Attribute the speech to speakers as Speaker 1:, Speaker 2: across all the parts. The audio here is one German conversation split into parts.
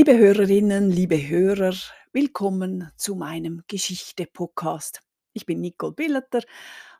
Speaker 1: Liebe Hörerinnen, liebe Hörer, willkommen zu meinem Geschichte-Podcast. Ich bin Nicole Billeter,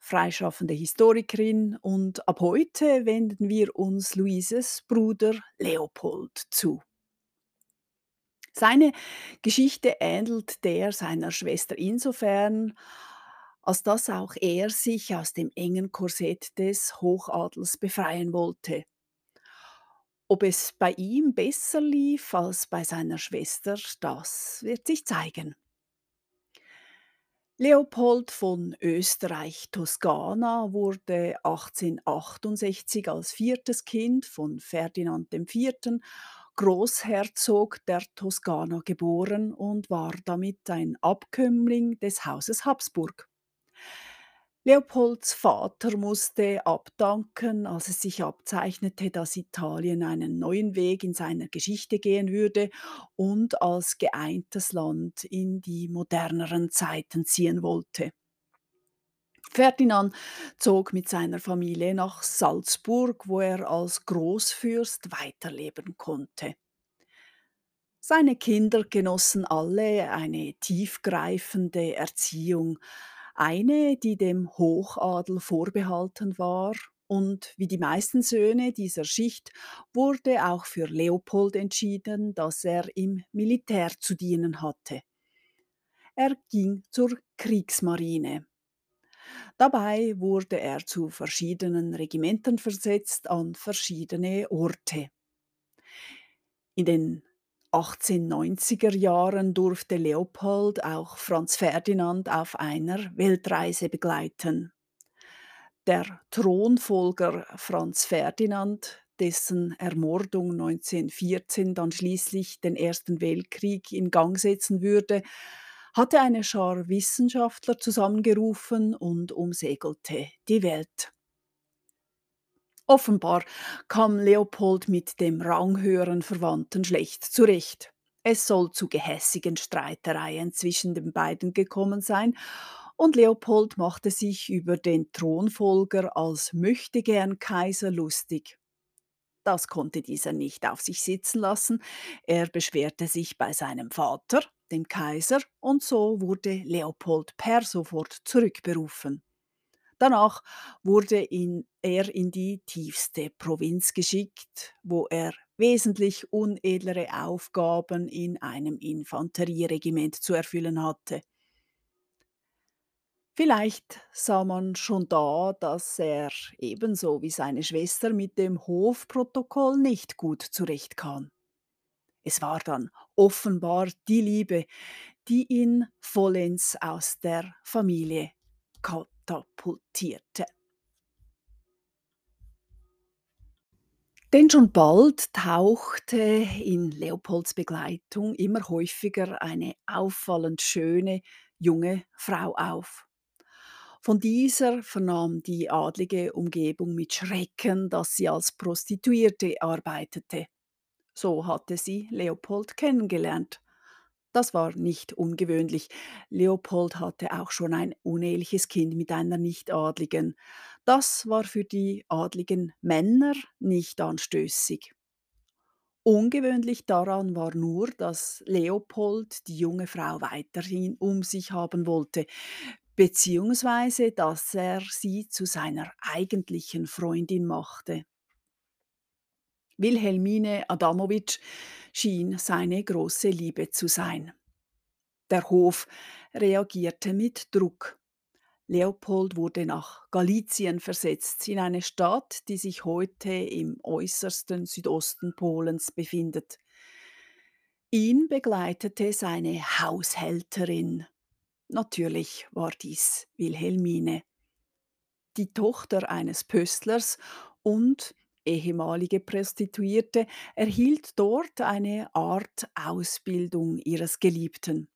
Speaker 1: freischaffende Historikerin und ab heute wenden wir uns Luises Bruder Leopold zu. Seine Geschichte ähnelt der seiner Schwester insofern, als dass auch er sich aus dem engen Korsett des Hochadels befreien wollte. Ob es bei ihm besser lief als bei seiner Schwester, das wird sich zeigen. Leopold von Österreich-Toskana wurde 1868 als viertes Kind von Ferdinand IV., Großherzog der Toskana, geboren und war damit ein Abkömmling des Hauses Habsburg. Leopolds Vater musste abdanken, als es sich abzeichnete, dass Italien einen neuen Weg in seiner Geschichte gehen würde und als geeintes Land in die moderneren Zeiten ziehen wollte. Ferdinand zog mit seiner Familie nach Salzburg, wo er als Großfürst weiterleben konnte. Seine Kinder genossen alle eine tiefgreifende Erziehung, eine, die dem Hochadel vorbehalten war, und wie die meisten Söhne dieser Schicht wurde auch für Leopold entschieden, dass er im Militär zu dienen hatte. Er ging zur Kriegsmarine. Dabei wurde er zu verschiedenen Regimentern versetzt an verschiedene Orte. In den 1890er Jahren durfte Leopold auch Franz Ferdinand auf einer Weltreise begleiten. Der Thronfolger Franz Ferdinand, dessen Ermordung 1914 dann schließlich den Ersten Weltkrieg in Gang setzen würde, hatte eine Schar Wissenschaftler zusammengerufen und umsegelte die Welt. Offenbar kam Leopold mit dem ranghöheren Verwandten schlecht zurecht. Es soll zu gehässigen Streitereien zwischen den beiden gekommen sein, und Leopold machte sich über den Thronfolger als möchtegern Kaiser lustig. Das konnte dieser nicht auf sich sitzen lassen. Er beschwerte sich bei seinem Vater, dem Kaiser, und so wurde Leopold per sofort zurückberufen. Danach wurde ihn, er in die tiefste Provinz geschickt, wo er wesentlich unedlere Aufgaben in einem Infanterieregiment zu erfüllen hatte. Vielleicht sah man schon da, dass er ebenso wie seine Schwester mit dem Hofprotokoll nicht gut zurechtkam. Es war dann offenbar die Liebe, die ihn vollends aus der Familie katapultierte. Denn schon bald tauchte in Leopolds Begleitung immer häufiger eine auffallend schöne junge Frau auf. Von dieser vernahm die adlige Umgebung mit Schrecken, dass sie als Prostituierte arbeitete. So hatte sie Leopold kennengelernt. Das war nicht ungewöhnlich. Leopold hatte auch schon ein uneheliches Kind mit einer Nichtadligen. Das war für die adligen Männer nicht anstößig. Ungewöhnlich daran war nur, dass Leopold die junge Frau weiterhin um sich haben wollte, beziehungsweise dass er sie zu seiner eigentlichen Freundin machte. Wilhelmine Adamowitsch schien seine große Liebe zu sein. Der Hof reagierte mit Druck. Leopold wurde nach Galizien versetzt, in eine Stadt, die sich heute im äußersten Südosten Polens befindet. Ihn begleitete seine Haushälterin. Natürlich war dies Wilhelmine, die Tochter eines Pöstlers und ehemalige Prostituierte, erhielt dort eine Art Ausbildung ihres Geliebten.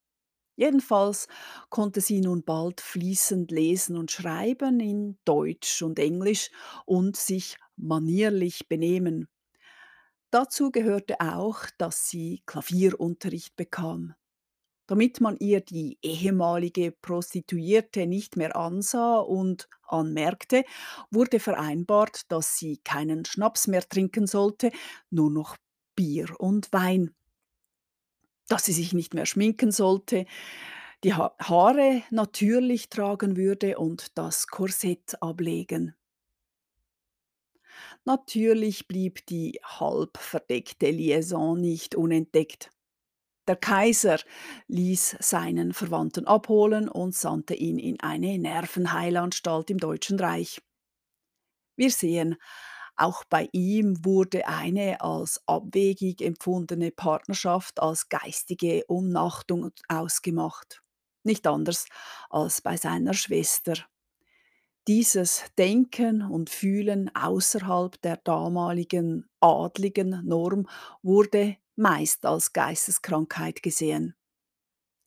Speaker 1: Jedenfalls konnte sie nun bald fließend lesen und schreiben in Deutsch und Englisch und sich manierlich benehmen. Dazu gehörte auch, dass sie Klavierunterricht bekam. Damit man ihr die ehemalige Prostituierte nicht mehr ansah und anmerkte, wurde vereinbart, dass sie keinen Schnaps mehr trinken sollte, nur noch Bier und Wein. dass sie sich nicht mehr schminken sollte, die ha Haare natürlich tragen würde und das Korsett ablegen. Natürlich blieb die halb verdeckte Liaison nicht unentdeckt. Der Kaiser ließ seinen Verwandten abholen und sandte ihn in eine Nervenheilanstalt im Deutschen Reich. Wir sehen, auch bei ihm wurde eine als abwegig empfundene Partnerschaft als geistige Umnachtung ausgemacht. Nicht anders als bei seiner Schwester. Dieses Denken und Fühlen außerhalb der damaligen adligen Norm wurde meist als Geisteskrankheit gesehen.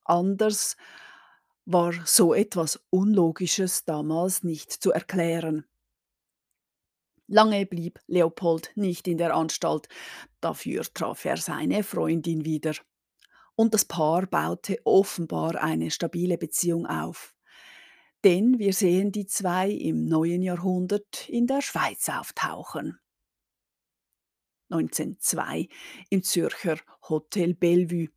Speaker 1: Anders war so etwas Unlogisches damals nicht zu erklären. Lange blieb Leopold nicht in der Anstalt, dafür traf er seine Freundin wieder. Und das Paar baute offenbar eine stabile Beziehung auf. Denn wir sehen die zwei im neuen Jahrhundert in der Schweiz auftauchen. 1902 im Zürcher Hotel Bellevue.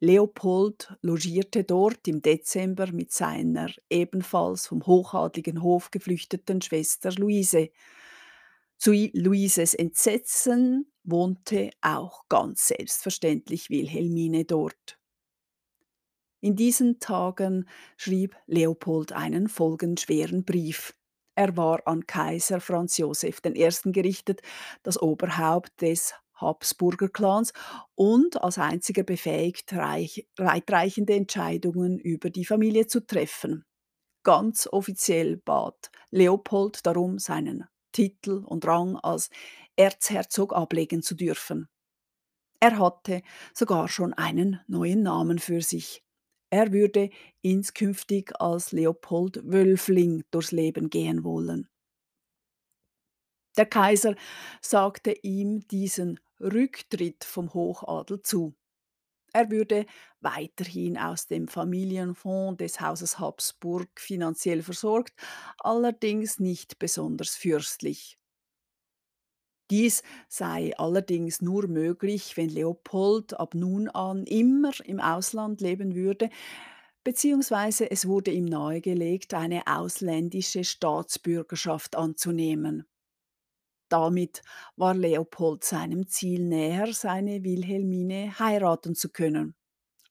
Speaker 1: Leopold logierte dort im Dezember mit seiner ebenfalls vom hochadligen Hof geflüchteten Schwester Luise. Zu Luises Entsetzen wohnte auch ganz selbstverständlich Wilhelmine dort. In diesen Tagen schrieb Leopold einen folgenschweren Brief. Er war an Kaiser Franz Josef I. gerichtet, das Oberhaupt des Habsburger Clans und als einziger befähigt, reich, weitreichende Entscheidungen über die Familie zu treffen. Ganz offiziell bat Leopold darum, seinen Titel und Rang als Erzherzog ablegen zu dürfen. Er hatte sogar schon einen neuen Namen für sich. Er würde inskünftig als Leopold Wölfling durchs Leben gehen wollen. Der Kaiser sagte ihm diesen Rücktritt vom Hochadel zu. Er würde weiterhin aus dem Familienfonds des Hauses Habsburg finanziell versorgt, allerdings nicht besonders fürstlich. Dies sei allerdings nur möglich, wenn Leopold ab nun an immer im Ausland leben würde, beziehungsweise es wurde ihm nahegelegt, eine ausländische Staatsbürgerschaft anzunehmen. Damit war Leopold seinem Ziel näher, seine Wilhelmine heiraten zu können.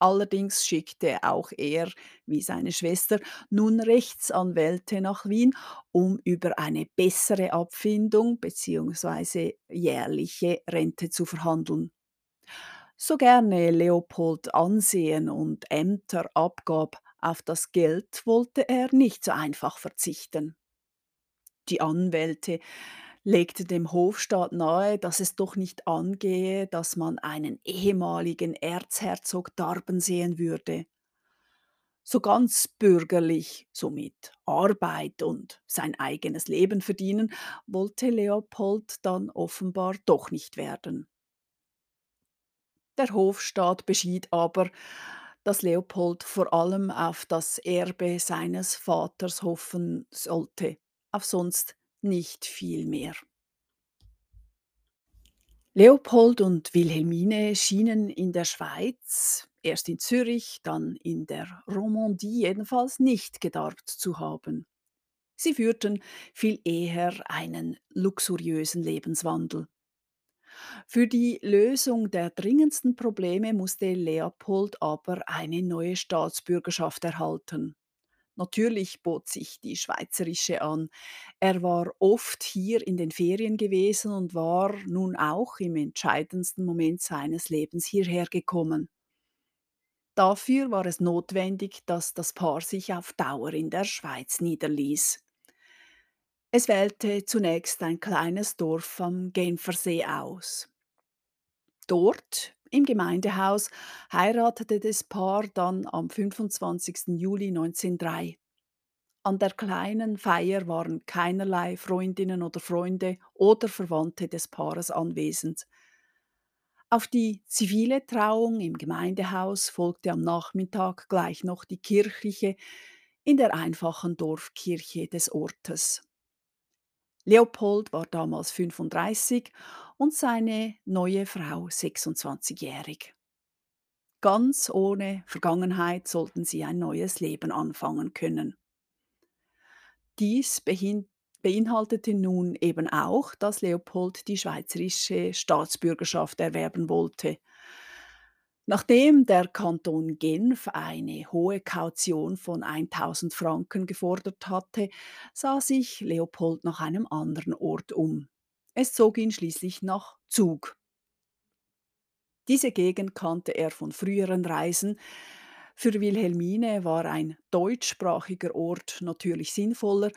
Speaker 1: Allerdings schickte auch er, wie seine Schwester, nun Rechtsanwälte nach Wien, um über eine bessere Abfindung bzw. jährliche Rente zu verhandeln. So gerne Leopold Ansehen und Ämter abgab, auf das Geld wollte er nicht so einfach verzichten. Die Anwälte legte dem Hofstaat nahe, dass es doch nicht angehe, dass man einen ehemaligen Erzherzog darben sehen würde. So ganz bürgerlich, somit Arbeit und sein eigenes Leben verdienen, wollte Leopold dann offenbar doch nicht werden. Der Hofstaat beschied aber, dass Leopold vor allem auf das Erbe seines Vaters hoffen sollte, auf sonst nicht viel mehr. Leopold und Wilhelmine schienen in der Schweiz, erst in Zürich, dann in der Romandie jedenfalls, nicht gedarbt zu haben. Sie führten viel eher einen luxuriösen Lebenswandel. Für die Lösung der dringendsten Probleme musste Leopold aber eine neue Staatsbürgerschaft erhalten. Natürlich bot sich die schweizerische an. Er war oft hier in den Ferien gewesen und war nun auch im entscheidendsten Moment seines Lebens hierher gekommen. Dafür war es notwendig, dass das Paar sich auf Dauer in der Schweiz niederließ. Es wählte zunächst ein kleines Dorf am Genfersee aus. Dort, im Gemeindehaus, heiratete das Paar dann am 25. Juli 1903. An der kleinen Feier waren keinerlei Freundinnen oder Freunde oder Verwandte des Paares anwesend. Auf die zivile Trauung im Gemeindehaus folgte am Nachmittag gleich noch die kirchliche in der einfachen Dorfkirche des Ortes. Leopold war damals 35 und seine neue Frau 26-jährig. Ganz ohne Vergangenheit sollten sie ein neues Leben anfangen können. Dies beinhaltete nun eben auch, dass Leopold die schweizerische Staatsbürgerschaft erwerben wollte. Nachdem der Kanton Genf eine hohe Kaution von 1000 Franken gefordert hatte, sah sich Leopold nach einem anderen Ort um. Es zog ihn schließlich nach Zug. Diese Gegend kannte er von früheren Reisen. Für Wilhelmine war ein deutschsprachiger Ort natürlich sinnvoller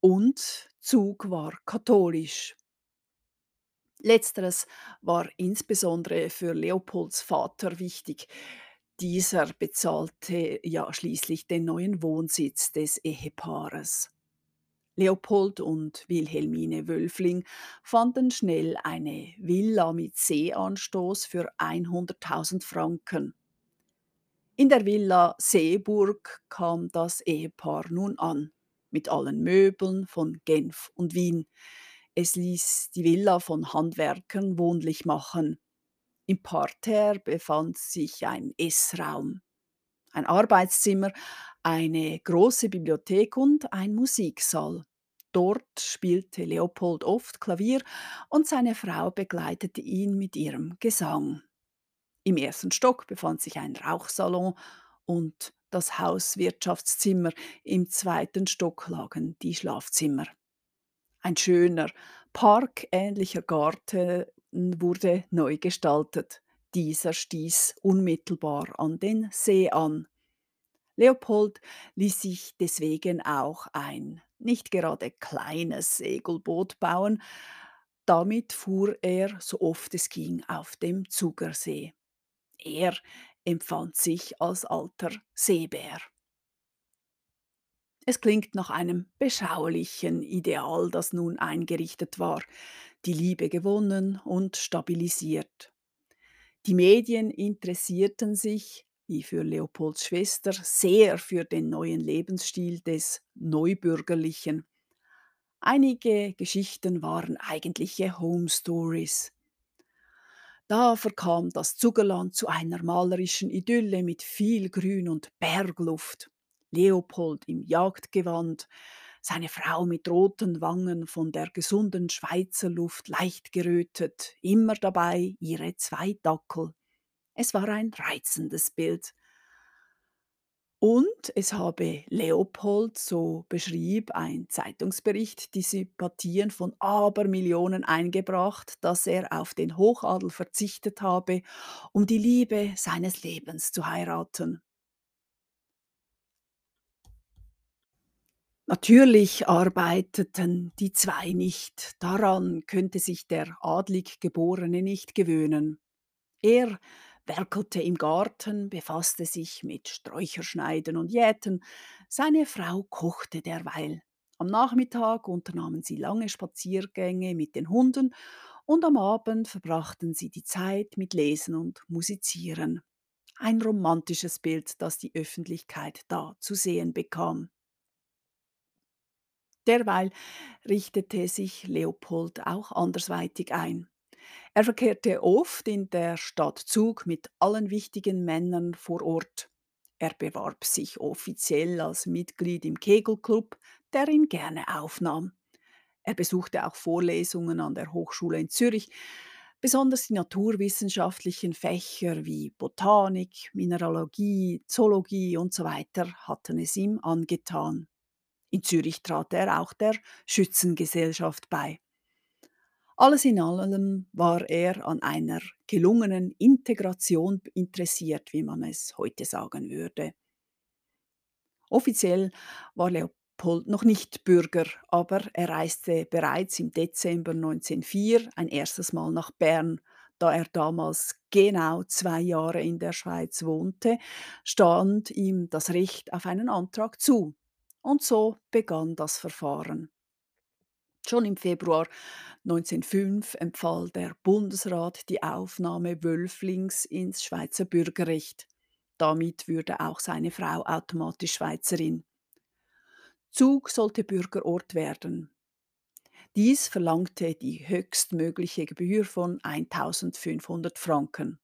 Speaker 1: und Zug war katholisch. Letzteres war insbesondere für Leopolds Vater wichtig. Dieser bezahlte ja schließlich den neuen Wohnsitz des Ehepaares. Leopold und Wilhelmine Wölfling fanden schnell eine Villa mit Seeanstoß für 100.000 Franken. In der Villa Seeburg kam das Ehepaar nun an, mit allen Möbeln von Genf und Wien. Es ließ die Villa von Handwerkern wohnlich machen. Im Parterre befand sich ein Essraum, ein Arbeitszimmer, eine große Bibliothek und ein Musiksaal. Dort spielte Leopold oft Klavier und seine Frau begleitete ihn mit ihrem Gesang. Im ersten Stock befand sich ein Rauchsalon und das Hauswirtschaftszimmer, im zweiten Stock lagen die Schlafzimmer. Ein schöner, parkähnlicher Garten wurde neu gestaltet. Dieser stieß unmittelbar an den See an. Leopold ließ sich deswegen auch ein nicht gerade kleines Segelboot bauen. Damit fuhr er, so oft es ging, auf dem Zugersee. Er empfand sich als alter Seebär. Es klingt nach einem beschaulichen Ideal, das nun eingerichtet war, die Liebe gewonnen und stabilisiert. Die Medien interessierten sich, wie für Leopolds Schwester, sehr für den neuen Lebensstil des Neubürgerlichen. Einige Geschichten waren eigentliche Home Stories. Da verkam das Zugerland zu einer malerischen Idylle mit viel Grün und Bergluft. Leopold im Jagdgewand, seine Frau mit roten Wangen von der gesunden Schweizer Luft leicht gerötet, immer dabei ihre zwei Dackel. Es war ein reizendes Bild. Und es habe Leopold, so beschrieb ein Zeitungsbericht, die Sympathien von Abermillionen eingebracht, dass er auf den Hochadel verzichtet habe, um die Liebe seines Lebens zu heiraten. Natürlich arbeiteten die zwei nicht, daran könnte sich der adlig Geborene nicht gewöhnen. Er werkelte im Garten, befasste sich mit Sträucherschneiden und Jäten, seine Frau kochte derweil. Am Nachmittag unternahmen sie lange Spaziergänge mit den Hunden und am Abend verbrachten sie die Zeit mit Lesen und Musizieren. Ein romantisches Bild, das die Öffentlichkeit da zu sehen bekam. Derweil richtete sich Leopold auch andersweitig ein. Er verkehrte oft in der Stadt Zug mit allen wichtigen Männern vor Ort. Er bewarb sich offiziell als Mitglied im Kegelclub, der ihn gerne aufnahm. Er besuchte auch Vorlesungen an der Hochschule in Zürich, besonders die naturwissenschaftlichen Fächer wie Botanik, Mineralogie, Zoologie usw. So hatten es ihm angetan. In Zürich trat er auch der Schützengesellschaft bei. Alles in allem war er an einer gelungenen Integration interessiert, wie man es heute sagen würde. Offiziell war Leopold noch nicht Bürger, aber er reiste bereits im Dezember 1904 ein erstes Mal nach Bern. Da er damals genau zwei Jahre in der Schweiz wohnte, stand ihm das Recht auf einen Antrag zu. Und so begann das Verfahren. Schon im Februar 1905 empfahl der Bundesrat die Aufnahme Wölflings ins Schweizer Bürgerrecht. Damit würde auch seine Frau automatisch Schweizerin. Zug sollte Bürgerort werden. Dies verlangte die höchstmögliche Gebühr von 1500 Franken.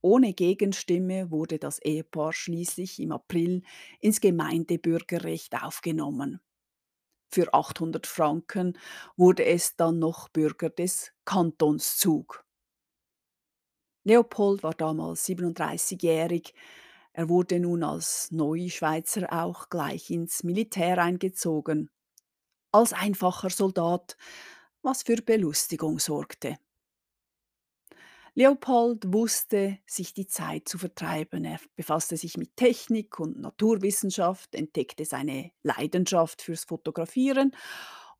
Speaker 1: Ohne Gegenstimme wurde das Ehepaar schließlich im April ins Gemeindebürgerrecht aufgenommen. Für 800 Franken wurde es dann noch Bürger des Kantons Zug. Leopold war damals 37-jährig. Er wurde nun als Neuschweizer auch gleich ins Militär eingezogen. Als einfacher Soldat, was für Belustigung sorgte. Leopold wusste, sich die Zeit zu vertreiben. Er befasste sich mit Technik und Naturwissenschaft, entdeckte seine Leidenschaft fürs Fotografieren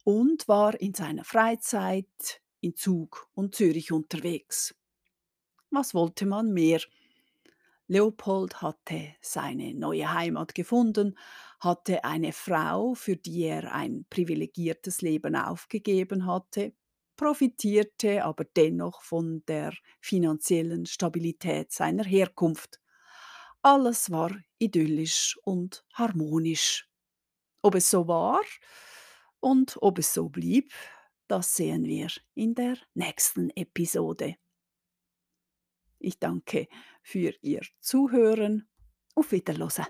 Speaker 1: und war in seiner Freizeit in Zug und Zürich unterwegs. Was wollte man mehr? Leopold hatte seine neue Heimat gefunden, hatte eine Frau, für die er ein privilegiertes Leben aufgegeben hatte, profitierte aber dennoch von der finanziellen Stabilität seiner Herkunft. Alles war idyllisch und harmonisch. Ob es so war und ob es so blieb, das sehen wir in der nächsten Episode. Ich danke für Ihr Zuhören. Auf Wiederhören.